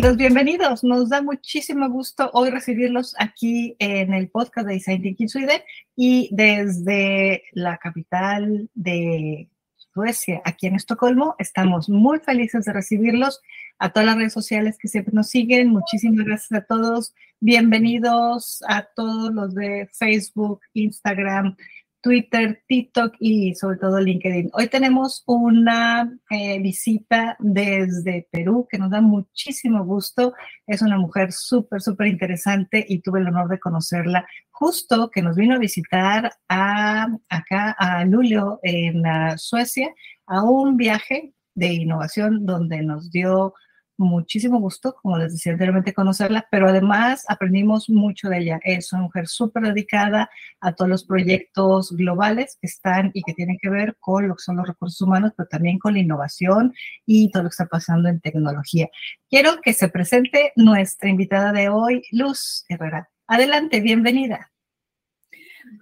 bienvenidos. Nos da muchísimo gusto hoy recibirlos aquí en el podcast de Design Thinking Sweden y desde la capital de Suecia, aquí en Estocolmo. Estamos muy felices de recibirlos a todas las redes sociales que siempre nos siguen. Muchísimas gracias a todos. Bienvenidos a todos los de Facebook, Instagram, Twitter, TikTok y sobre todo LinkedIn. Hoy tenemos una eh, visita desde Perú que nos da muchísimo gusto. Es una mujer súper, súper interesante y tuve el honor de conocerla justo que nos vino a visitar a, acá a Lulio en Suecia a un viaje de innovación donde nos dio muchísimo gusto, como les decía anteriormente, conocerla, pero además aprendimos mucho de ella. Es una mujer súper dedicada a todos los proyectos globales que están y que tienen que ver con lo que son los recursos humanos, pero también con la innovación y todo lo que está pasando en tecnología. Quiero que se presente nuestra invitada de hoy, Luz Herrera. Adelante, bienvenida.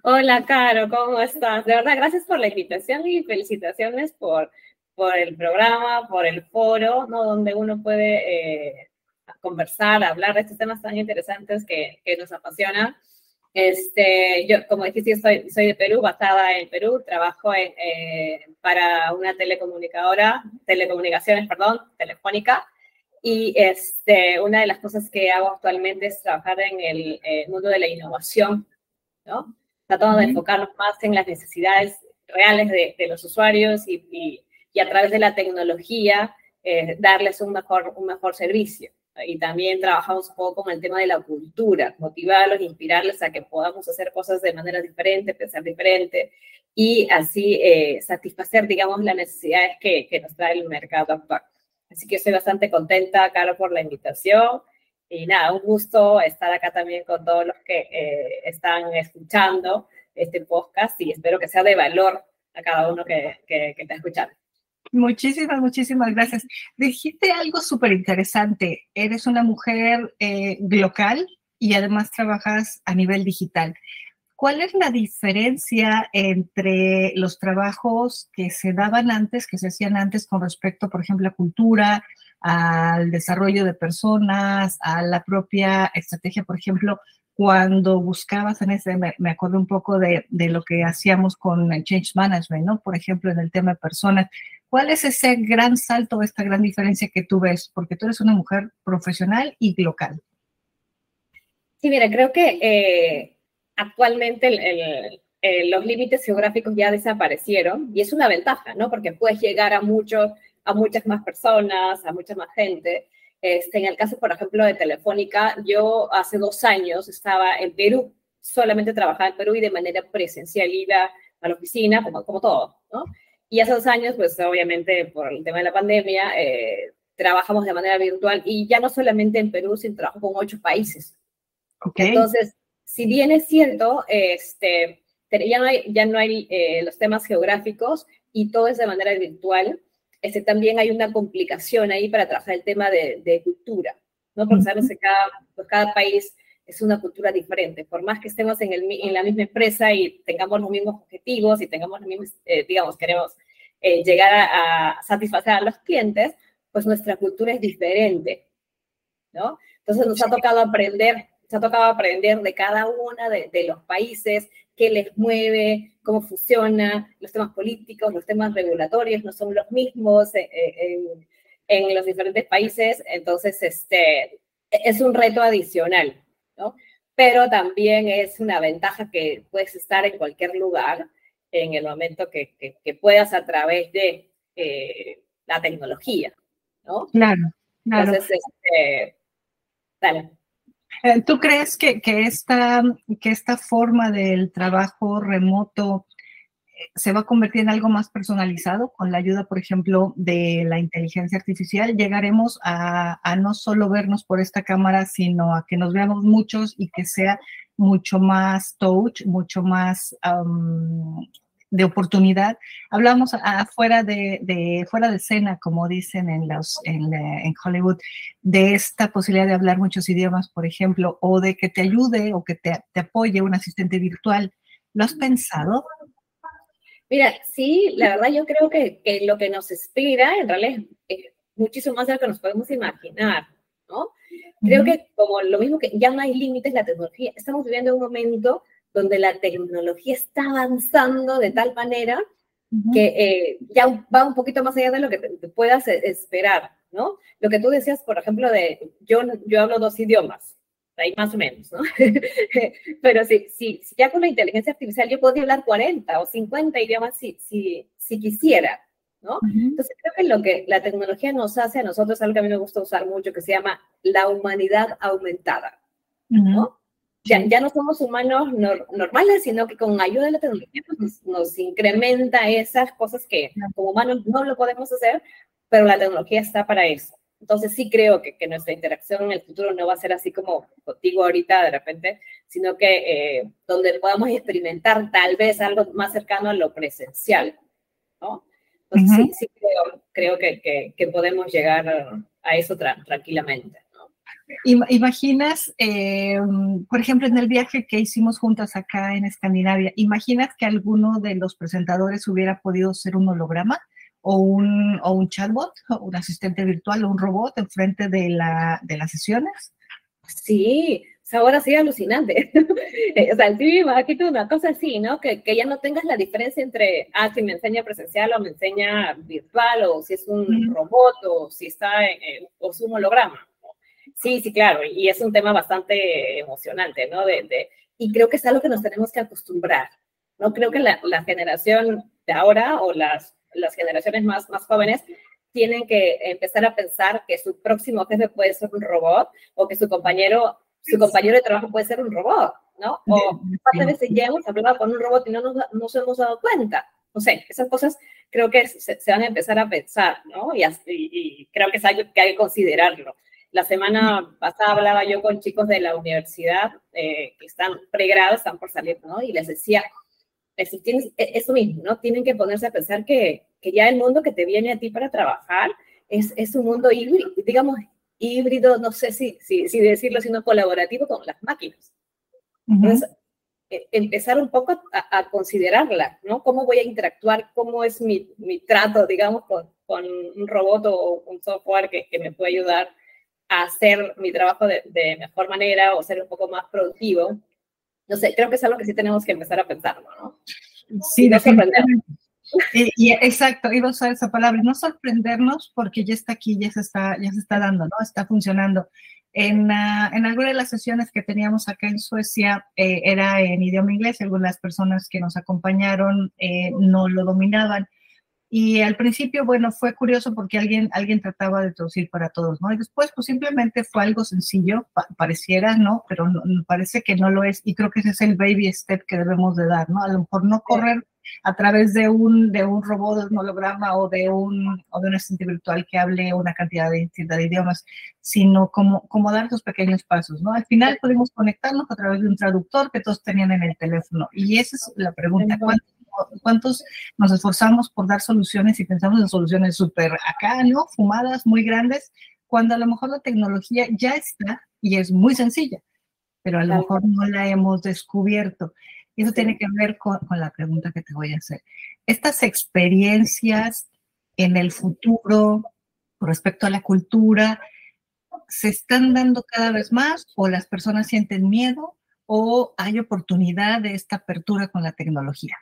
Hola, Caro, ¿cómo estás? De verdad, gracias por la invitación y felicitaciones por por el programa, por el foro, ¿no? Donde uno puede eh, conversar, hablar de estos temas tan interesantes que, que, nos apasionan. Este, yo, como dijiste, soy, soy de Perú, basada en Perú, trabajo en, eh, para una telecomunicadora, telecomunicaciones, perdón, telefónica, y este, una de las cosas que hago actualmente es trabajar en el eh, mundo de la innovación, ¿no? Tratando de enfocarnos más en las necesidades reales de, de los usuarios y, y y a través de la tecnología eh, darles un mejor, un mejor servicio. Y también trabajamos un poco con el tema de la cultura, motivarlos, inspirarles a que podamos hacer cosas de manera diferente, pensar diferente y así eh, satisfacer, digamos, las necesidades que, que, nos trae el mercado actual. Así que estoy bastante contenta, Caro, por la invitación. Y nada, un gusto estar acá también con todos los que eh, están escuchando este podcast y espero que sea de valor a cada uno que, que, que está escuchando. Muchísimas, muchísimas gracias. Dijiste algo súper interesante. Eres una mujer eh, local y además trabajas a nivel digital. ¿Cuál es la diferencia entre los trabajos que se daban antes, que se hacían antes con respecto, por ejemplo, a cultura, al desarrollo de personas, a la propia estrategia, por ejemplo, cuando buscabas en ese, me, acuerdo un poco de, de, lo que hacíamos con el Change Management, ¿no? Por ejemplo, en el tema de personas, ¿Cuál es ese gran salto, esta gran diferencia que tú ves? Porque tú eres una mujer profesional y local. Sí, mira, creo que eh, actualmente eh, los límites geográficos ya desaparecieron y es una ventaja, ¿no? Porque puedes llegar a muchos, a muchas más personas, a mucha más gente. Este, en el caso, por ejemplo, de Telefónica, yo hace dos años estaba en Perú, solamente trabajaba en Perú y de manera presencial iba a la oficina, como, como todo, ¿no? Y hace dos años, pues obviamente por el tema de la pandemia, eh, trabajamos de manera virtual y ya no solamente en Perú, sino trabajo con ocho países. Okay. Entonces, si bien es cierto, este, ya no hay, ya no hay eh, los temas geográficos y todo es de manera virtual, este, también hay una complicación ahí para trabajar el tema de, de cultura, ¿no? Porque sabemos que cada, pues cada país es una cultura diferente. Por más que estemos en, el, en la misma empresa y tengamos los mismos objetivos y tengamos los mismos, eh, digamos, queremos eh, llegar a, satisfacer a los clientes, pues nuestra cultura es diferente, ¿no? Entonces nos ha tocado aprender, nos ha tocado aprender de cada uno de, de los países, qué les mueve, cómo funciona, los temas políticos, los temas regulatorios no son los mismos eh, en, en los diferentes países, entonces este, es un reto adicional. Pero también es una ventaja que puedes estar en cualquier lugar en el momento que, que, puedas a través de eh, la tecnología, ¿no? Claro, claro. Entonces, este, dale. Eh, ¿Tú crees que, que, esta, que esta forma del trabajo remoto se va a convertir en algo más personalizado con la ayuda, por ejemplo, de la inteligencia artificial. Llegaremos a, no solo vernos por esta cámara, sino a que nos veamos muchos y que sea mucho más touch, mucho más de oportunidad. Hablamos afuera de, de, fuera de escena, como dicen en, los, en, en, Hollywood, de esta posibilidad de hablar muchos idiomas, por ejemplo, o de que te ayude o que te, te apoye un asistente virtual. ¿Lo has pensado? Mira, sí, la verdad yo creo que, que lo que nos espera en realidad es, muchísimo más de lo que nos podemos imaginar, ¿no? Creo que como lo mismo que ya no hay límites, la tecnología, estamos viviendo un momento donde la tecnología está avanzando de tal manera que eh, ya va un poquito más allá de lo que te, puedas e, esperar, ¿no? Lo que tú decías, por ejemplo, de yo, yo hablo dos idiomas, ahí más o menos, ¿no? Pero si, si, si, ya con la inteligencia artificial yo podría hablar 40 o 50 idiomas si, si, si quisiera, ¿no? Entonces creo que lo que la tecnología nos hace a nosotros, algo que a mí me gusta usar mucho, que se llama la humanidad aumentada, ¿no? ya, ya no somos humanos normales, sino que con ayuda de la tecnología pues, nos, incrementa esas cosas que como humanos no lo podemos hacer, pero la tecnología está para eso. Entonces sí creo que, que nuestra interacción en el futuro no va a ser así como contigo ahorita de repente, sino que eh, donde podamos experimentar tal vez algo más cercano a lo presencial, ¿no? Entonces sí, sí creo, creo que, que, que, podemos llegar a eso tranquilamente. Imaginas, eh, por ejemplo, en el viaje que hicimos juntas acá en Escandinavia, ¿imaginas que alguno de los presentadores hubiera podido ser un holograma o un, o un chatbot, un asistente virtual o un robot enfrente de, la, de las sesiones? Sí, ahora sí alucinante. o sea, sí, aquí una cosa así, ¿no? Que, que, ya no tengas la diferencia entre, ah, si me enseña presencial o me enseña virtual, o si es un robot, o si está, en, o es un holograma. Sí, sí, claro, y es un tema bastante emocionante, ¿no? De, y creo que es algo que nos tenemos que acostumbrar, ¿no? Creo que la, la generación de ahora o las, las generaciones más, más jóvenes tienen que empezar a pensar que su próximo jefe puede ser un robot o que su compañero, su compañero de trabajo puede ser un robot, ¿no? O cuántas veces ya hemos hablado con un robot y no nos, nos hemos dado cuenta. No sé, esas cosas creo que se, van a empezar a pensar, ¿no? Y, y, creo que es algo que hay que considerarlo. La semana pasada hablaba yo con chicos de la universidad eh, que están pregrados, están por salir, ¿no? Y les decía, eso, tienes, e, eso mismo, ¿no? Tienen que ponerse a pensar que, que ya el mundo que te viene a ti para trabajar es, es un mundo híbrido, digamos, híbrido, no sé si, si, si decirlo, sino colaborativo con las máquinas. Entonces, e, empezar un poco a, a, considerarla, ¿no? ¿Cómo voy a interactuar? ¿Cómo es mi, mi trato, digamos, con, con, un robot o un software que, que me puede ayudar hacer mi trabajo de, mejor manera o ser un poco más productivo. No sé, creo que es algo que sí tenemos que empezar a pensarlo, ¿no? Sí, no sorprendernos. Y, exacto, iba a usar esa palabra, no sorprendernos porque ya está aquí, ya se está, ya se está dando, ¿no? Está funcionando. En, uh, en alguna de las sesiones que teníamos acá en Suecia eh, era en idioma inglés, algunas personas que nos acompañaron eh, no lo dominaban y al principio, bueno, fue curioso porque alguien, alguien trataba de traducir para todos, ¿no? Y después, pues simplemente fue algo sencillo, pareciera, ¿no? Pero no, parece que no lo es. Y creo que ese es el baby step que debemos de dar, ¿no? A lo mejor no correr a través de un, de un robot, de un holograma o de un, o de un asistente virtual que hable una cantidad de distintas de idiomas, sino como, como dar esos pequeños pasos, ¿no? Al final podemos conectarnos a través de un traductor que todos tenían en el teléfono. Y esa es la pregunta, ¿cuánto cuántos nos esforzamos por dar soluciones y pensamos en soluciones súper acá, ¿no? Fumadas, muy grandes, cuando a lo mejor la tecnología ya está y es muy sencilla, pero a lo mejor no la hemos descubierto. Y eso tiene que ver con, con la pregunta que te voy a hacer. Estas experiencias en el futuro con respecto a la cultura, ¿se están dando cada vez más o las personas sienten miedo o hay oportunidad de esta apertura con la tecnología?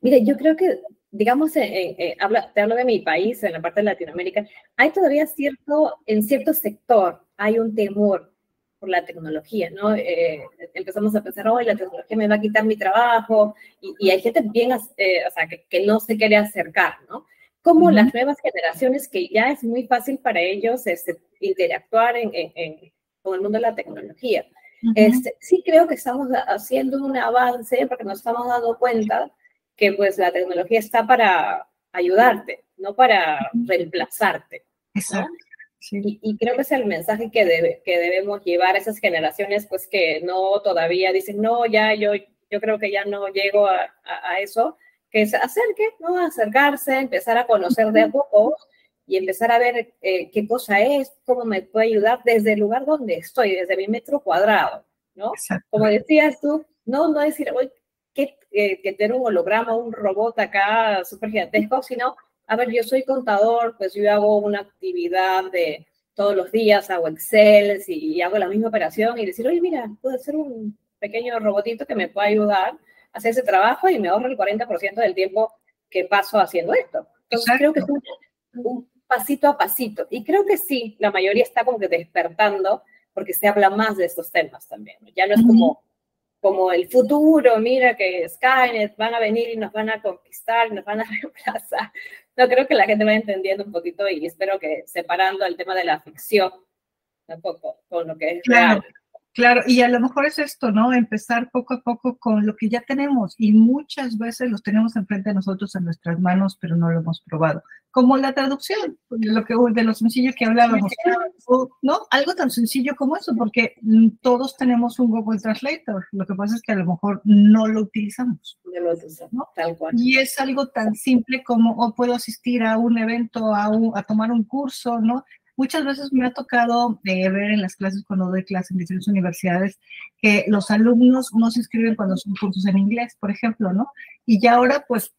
Mire, yo creo que, digamos, eh, eh, eh te hablo de mi país, en la parte de Latinoamérica, hay todavía cierto, en cierto sector, hay un temor por la tecnología, ¿no? Eh, empezamos a pensar, hoy la tecnología me va a quitar mi trabajo, y, hay gente bien, o sea, que, que, no se quiere acercar, ¿no? Como las nuevas generaciones que ya es muy fácil para ellos este, interactuar en, en, con el mundo de la tecnología. este, sí creo que estamos haciendo un avance porque nos estamos dando cuenta que pues la tecnología está para ayudarte, no para reemplazarte. Exacto. Y, creo que es el mensaje que, debe, que debemos llevar a esas generaciones, pues que no todavía dicen, no, ya yo, yo creo que ya no llego a, a, eso, que se acerque, ¿no? Acercarse, empezar a conocer de a poco y empezar a ver eh, qué cosa es, cómo me puede ayudar desde el lugar donde estoy, desde mi metro cuadrado, ¿no? Como decías tú, no, no decir, hoy que, que, tener un holograma, un robot acá súper gigantesco, sino, a ver, yo soy contador, pues yo hago una actividad de todos los días hago Excel y hago la misma operación y decir, oye, mira, puedo hacer un pequeño robotito que me pueda ayudar a hacer ese trabajo y me ahorro el 40% del tiempo que paso haciendo esto. Entonces creo que es un, pasito a pasito. Y creo que sí, la mayoría está como que despertando porque se habla más de estos temas también. Ya no es como, como el futuro, mira que Skynet van a venir y nos van a conquistar, nos van a reemplazar. No, creo que la gente va entendiendo un poquito y espero que separando el tema de la ficción tampoco con lo que es real. Claro, y a lo mejor es esto, ¿no? Empezar poco a poco con lo que ya tenemos y muchas veces los tenemos enfrente de nosotros en nuestras manos, pero no lo hemos probado. Como la traducción, lo que, de lo sencillo que hablábamos, ¿no? Algo tan sencillo como eso, porque todos tenemos un Google Translator. Lo que pasa es que a lo mejor no lo utilizamos. No tal cual. Y es algo tan simple como, o puedo asistir a un evento, a, a tomar un curso, ¿no? Muchas veces me ha tocado eh, ver en las clases, cuando doy clases en diferentes universidades, que los alumnos no se inscriben cuando son cursos en inglés, por ejemplo, ¿no? Y ya ahora, pues,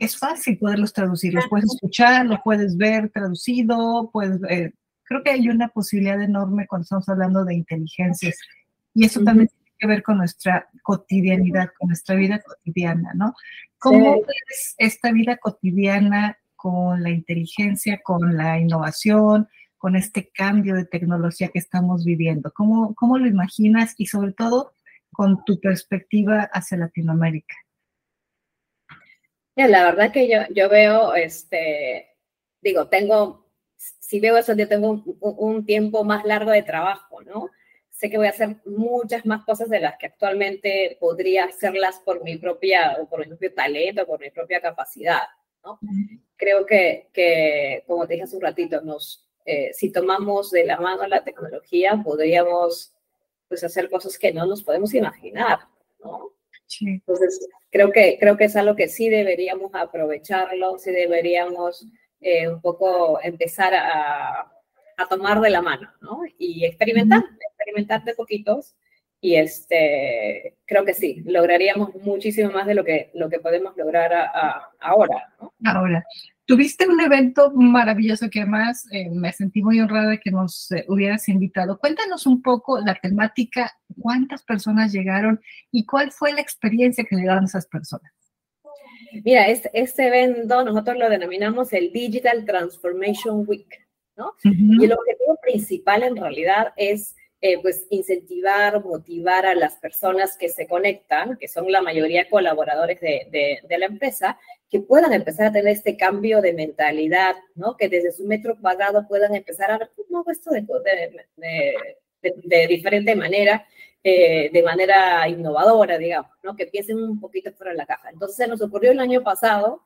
es fácil poderlos traducir, los puedes escuchar, los puedes ver traducido, puedes, eh, creo que hay una posibilidad enorme cuando estamos hablando de inteligencias. Y eso también tiene que ver con nuestra cotidianidad, con nuestra vida cotidiana, ¿no? ¿Cómo es esta vida cotidiana con la inteligencia, con la innovación, con este cambio de tecnología que estamos viviendo? ¿Cómo, cómo lo imaginas y sobre todo con tu perspectiva hacia Latinoamérica? la verdad que yo, yo veo, este, digo, tengo, si veo eso, yo tengo un, un, tiempo más largo de trabajo, ¿no? Sé que voy a hacer muchas más cosas de las que actualmente podría hacerlas por mi propia, o por mi propio talento, por mi propia capacidad, ¿no? Creo que, que, como te dije hace un ratito, nos, eh, si tomamos de la mano la tecnología, podríamos pues, hacer cosas que no nos podemos imaginar, ¿no? Entonces, creo que, creo que es algo que sí deberíamos aprovecharlo, sí deberíamos eh, un poco empezar a, a, tomar de la mano, ¿no? Y experimentar, experimentar de poquitos. Y este, creo que sí, lograríamos muchísimo más de lo que, lo que podemos lograr ahora, ¿no? Ahora. Tuviste un evento maravilloso que además eh, me sentí muy honrada de que nos eh, hubieras invitado. Cuéntanos un poco la temática, cuántas personas llegaron y cuál fue la experiencia que le dieron esas personas. Mira, este, este, evento nosotros lo denominamos el Digital Transformation Week, ¿no? Y el objetivo principal en realidad es eh, pues incentivar, motivar a las personas que se conectan, que son la mayoría colaboradores de, de, la empresa, que puedan empezar a tener este cambio de mentalidad, ¿no? Que desde su metro cuadrado puedan empezar a ver cómo esto de, de, diferente manera, eh, de manera innovadora, digamos, ¿no? Que piensen un poquito fuera de la caja. Entonces nos ocurrió el año pasado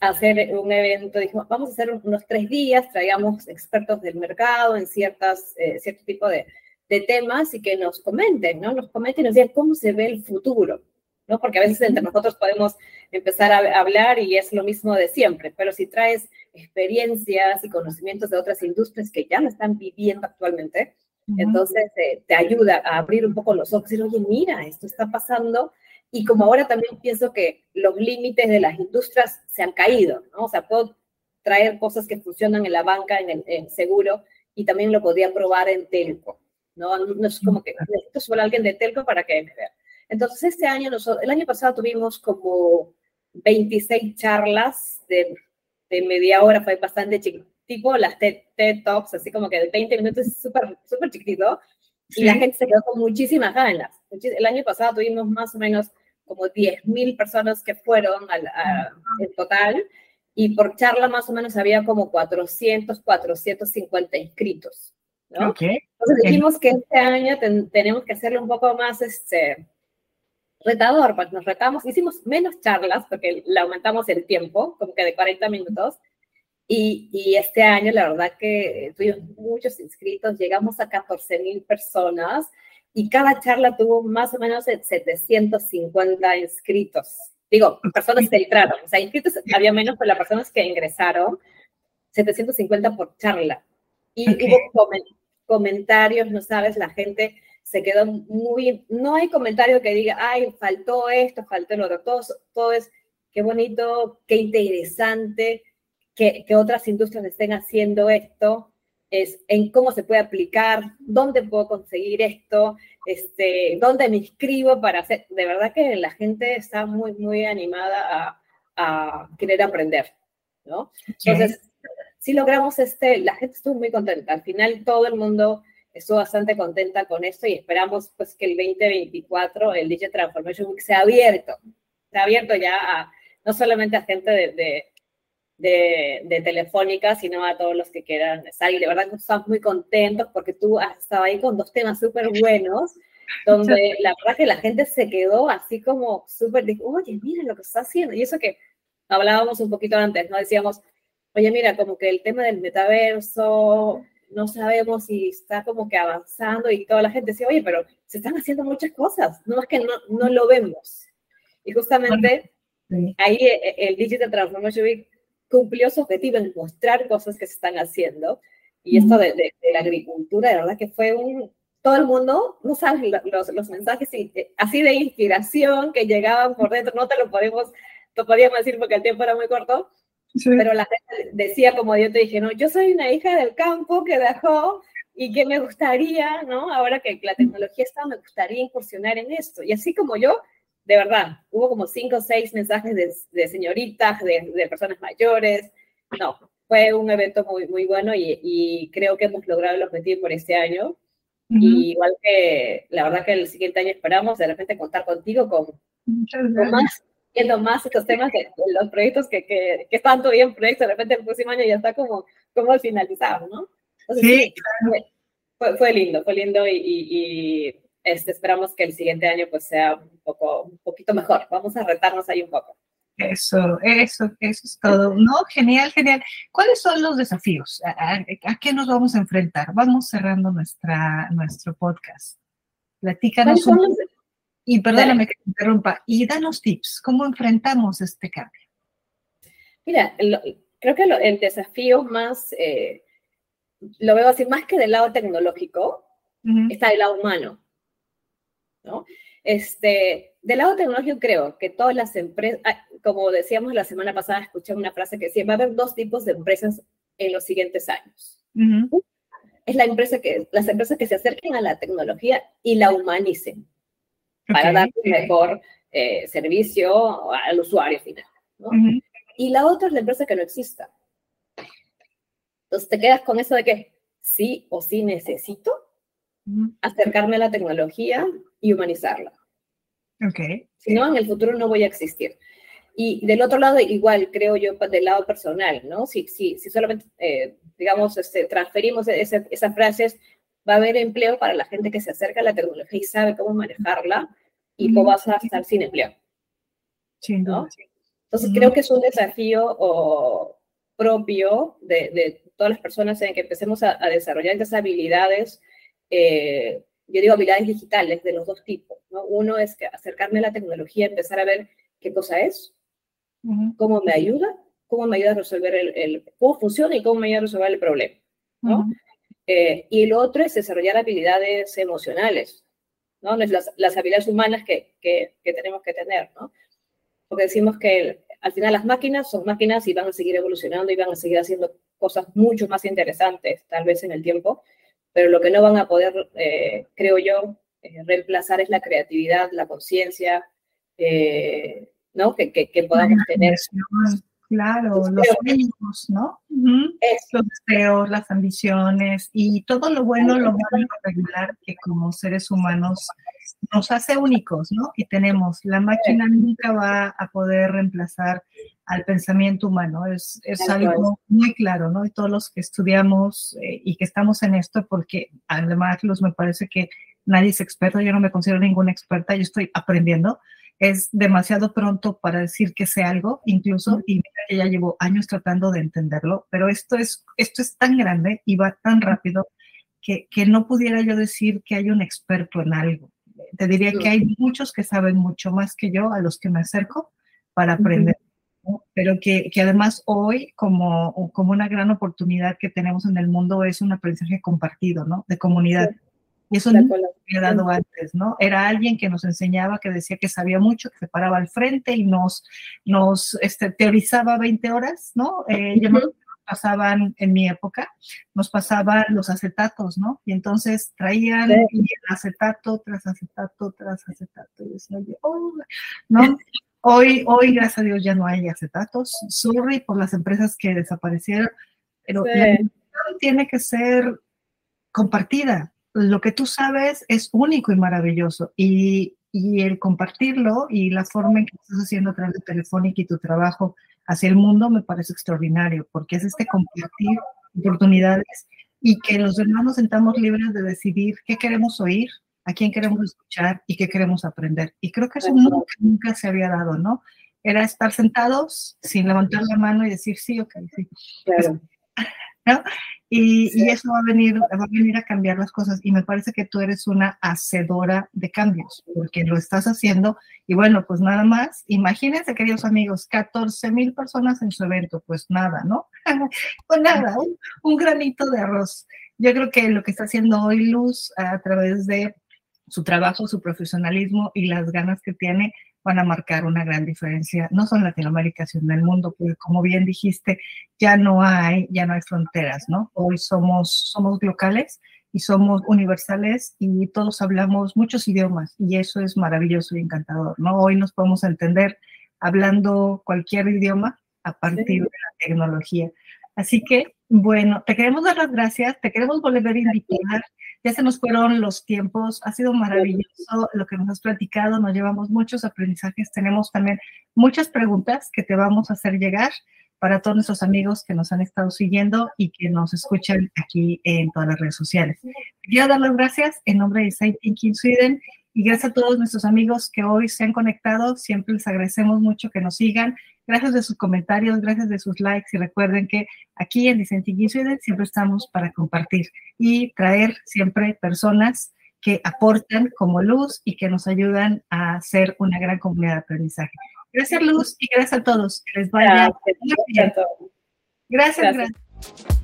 hacer un evento, dijimos, vamos a hacer unos tres días, traigamos expertos del mercado en ciertas, eh, cierto tipo de, de temas y que nos comenten, ¿no? Nos comenten y nos digan cómo se ve el futuro, ¿no? Porque a veces entre nosotros podemos empezar a hablar y es lo mismo de siempre, pero si traes experiencias y conocimientos de otras industrias que ya lo están viviendo actualmente, entonces eh, te ayuda a abrir un poco los ojos y decir, oye, mira, esto está pasando. Y como ahora también pienso que los límites de las industrias se han caído, ¿no? O sea, puedo traer cosas que funcionan en la banca, en el en seguro, y también lo podría probar en telco. ¿No? No es como que necesito solo alguien de telco para que me vea. Entonces, este año, nosotros, el año pasado tuvimos como 26 charlas de, de media hora, fue bastante chiquito, tipo las TED, Talks, así como que de 20 minutos, súper súper chiquitito, y la gente se quedó con muchísimas ganas. El año pasado tuvimos más o menos como 10.000 personas que fueron al, en total, y por charla más o menos había como 400, 450 inscritos. Entonces dijimos que este año tenemos que hacerlo un poco más este, retador, pues nos retamos, hicimos menos charlas porque le aumentamos el tiempo, como que de 40 minutos, y, y este año la verdad que tuvimos muchos inscritos, llegamos a 14 mil personas y cada charla tuvo más o menos 750 inscritos. Digo, personas que entraron, o sea, inscritos había menos, pero las personas que ingresaron, 750 por charla. Y hubo comentarios, no sabes, la gente se quedó muy, no hay comentario que diga, ay, faltó esto, faltó lo otro, todo, todo es, qué bonito, qué interesante, que, que otras industrias estén haciendo esto. es en cómo se puede aplicar, dónde puedo conseguir esto, este, dónde me inscribo para hacer. De verdad que la gente está muy, muy animada a, querer aprender, ¿no? Entonces, si logramos este, la gente estuvo muy contenta. Al final todo el mundo estuvo bastante contenta con esto y esperamos pues que el 2024 el Digital Transformation Week sea abierto, sea abierto ya a, no solamente a gente de de, Telefónica, sino a todos los que quieran estar. Y de verdad que estamos muy contentos porque tú has estado ahí con dos temas súper buenos, donde la verdad que la gente se quedó así como súper, oye, mira lo que está haciendo. Y eso que hablábamos un poquito antes, ¿no? Decíamos, oye, mira, como que el tema del metaverso, no sabemos si está como que avanzando y toda la gente decía, oye, pero se están haciendo muchas cosas, no es que no, no lo vemos. Y justamente ahí eh, el Digital Transformation Week cumplió su objetivo en mostrar cosas que se están haciendo. Y esto de, la agricultura, de verdad que fue un... Todo el mundo, no sabes, los, los mensajes eh, así de inspiración que llegaban por dentro, no te lo podemos, lo podíamos decir porque el tiempo era muy corto, pero la gente decía, como yo te dije, no, yo soy una hija del campo que dejó y que me gustaría, ¿no? Ahora que la tecnología está, me gustaría incursionar en esto. Y así como yo, de verdad, hubo como cinco o seis mensajes de, señoritas, de, personas mayores. No, fue un evento muy, muy bueno y, creo que hemos logrado el objetivo por este año. y igual que la verdad que el siguiente año esperamos de repente contar contigo con, más, viendo más estos temas de, los proyectos que, que, que, están todavía en proyecto, de repente el próximo año ya está como, como finalizado, ¿no? sí, fue, fue, lindo, fue lindo y este, esperamos que el siguiente año pues sea un, poco, un poquito mejor. Vamos a retarnos ahí un poco. Eso, eso, eso es todo. No, genial, genial. ¿Cuáles son los desafíos? ¿A, qué nos vamos a enfrentar? Vamos cerrando nuestra, nuestro podcast. Platícanos un Y perdóname que te interrumpa. Y danos tips. ¿Cómo enfrentamos este cambio? Mira, creo que el desafío más, eh, lo veo así, más que del lado tecnológico, está del lado humano. ¿no? Este, del lado tecnológico creo que todas las empresas, ah, como decíamos la semana pasada, escuché una frase que decía, va a haber dos tipos de empresas en los siguientes años. Es la empresa que, las empresas que se acerquen a la tecnología y la humanicen para dar un mejor eh, servicio al usuario final. Y la otra es la empresa que no exista. Entonces te quedas con eso de que sí o sí necesito acercarme a la tecnología y humanizarla. Okay. Si no, en el futuro no voy a existir. Y del otro lado, igual, creo yo, del lado personal, ¿no? Si, si, si solamente, eh, digamos, este, transferimos esas frases, va a haber empleo para la gente que se acerca a la tecnología y sabe cómo manejarla y cómo vas a estar sin empleo. ¿no? Entonces, creo que es un desafío propio de, de, todas las personas en que empecemos a, a desarrollar esas habilidades eh, yo digo habilidades digitales de los dos tipos. ¿no? Uno es que acercarme a la tecnología, empezar a ver qué cosa es, cómo me ayuda, cómo me ayuda a resolver el, cómo funciona y cómo me ayuda a resolver el problema. ¿no? Eh, y el otro es desarrollar habilidades emocionales, ¿no? Las, las habilidades humanas que, que, que, tenemos que tener, ¿no? Porque decimos que al final las máquinas son máquinas y van a seguir evolucionando y van a seguir haciendo cosas mucho más interesantes, tal vez en el tiempo, pero lo que no van a poder, eh, creo yo, eh, reemplazar es la creatividad, la conciencia, ¿no? Que, que, podamos tener. Claro, los sueños, ¿no? Los deseos, las ambiciones y todo lo bueno, lo malo, lo regular que como seres humanos nos hace únicos, ¿no? Y tenemos, la máquina nunca va a poder reemplazar al pensamiento humano. Es, es algo muy claro, ¿no? Y todos los que estudiamos eh, y que estamos en esto, porque además los me parece que nadie es experto, yo no me considero ninguna experta, yo estoy aprendiendo. Es demasiado pronto para decir que sé algo, incluso, y mira que ya llevo años tratando de entenderlo, pero esto es, esto es tan grande y va tan rápido que, que no pudiera yo decir que hay un experto en algo. Te diría que hay muchos que saben mucho más que yo a los que me acerco para aprender pero que, que, además hoy como, como una gran oportunidad que tenemos en el mundo es un aprendizaje compartido, ¿no? De comunidad. Y eso no había dado antes, ¿no? Era alguien que nos enseñaba, que decía que sabía mucho, que se paraba al frente y nos, nos este, teorizaba 20 horas, ¿no? Eh, pasaban en mi época, nos pasaban los acetatos, ¿no? Y entonces traían acetato tras acetato tras acetato. Y decía, oh", ¿no? Hoy, hoy, gracias a Dios, ya no hay acetatos. Sorry por las empresas que desaparecieron, pero tiene que ser compartida. Lo que tú sabes es único y maravilloso. Y, y el compartirlo y la forma en que estás haciendo a través de Telefónica y tu trabajo hacia el mundo me parece extraordinario, porque es este compartir oportunidades y que los demás nos sentamos libres de decidir qué queremos oír, a quién queremos escuchar y qué queremos aprender. Y creo que eso nunca, nunca se había dado, ¿no? Era estar sentados sin levantar la mano y decir sí, ok, sí. Claro. ¿No? Y, eso va a, venir, va a venir a cambiar las cosas. Y me parece que tú eres una hacedora de cambios, porque lo estás haciendo. Y bueno, pues nada más, imagínense, queridos amigos, 14 mil personas en su evento, pues nada, ¿no? pues nada, un, un, granito de arroz. Yo creo que lo que está haciendo hoy Luz a través de su trabajo, su profesionalismo y las ganas que tiene van a marcar una gran diferencia, no solo en Latinoamérica, sino en el mundo, porque como bien dijiste, ya no hay, ya no hay fronteras, ¿no? Hoy somos, somos locales y somos universales y todos hablamos muchos idiomas y eso es maravilloso y encantador, ¿no? Hoy nos podemos entender hablando cualquier idioma a partir de la tecnología. Así que, bueno, te queremos dar las gracias, te queremos volver a invitar ya se nos fueron los tiempos, ha sido maravilloso lo que nos has platicado, nos llevamos muchos aprendizajes, tenemos también muchas preguntas que te vamos a hacer llegar para todos nuestros amigos que nos han estado siguiendo y que nos escuchan aquí en todas las redes sociales. Quiero dar las gracias en nombre de Site Thinking Sweden y gracias a todos nuestros amigos que hoy se han conectado. Siempre les agradecemos mucho que nos sigan. Gracias de sus comentarios, gracias de sus likes y recuerden que aquí en Sweden siempre estamos para compartir y traer siempre personas que aportan como luz y que nos ayudan a hacer una gran comunidad de aprendizaje. Gracias Luz y gracias a todos. Que les vaya. Gracias, gracias. gracias.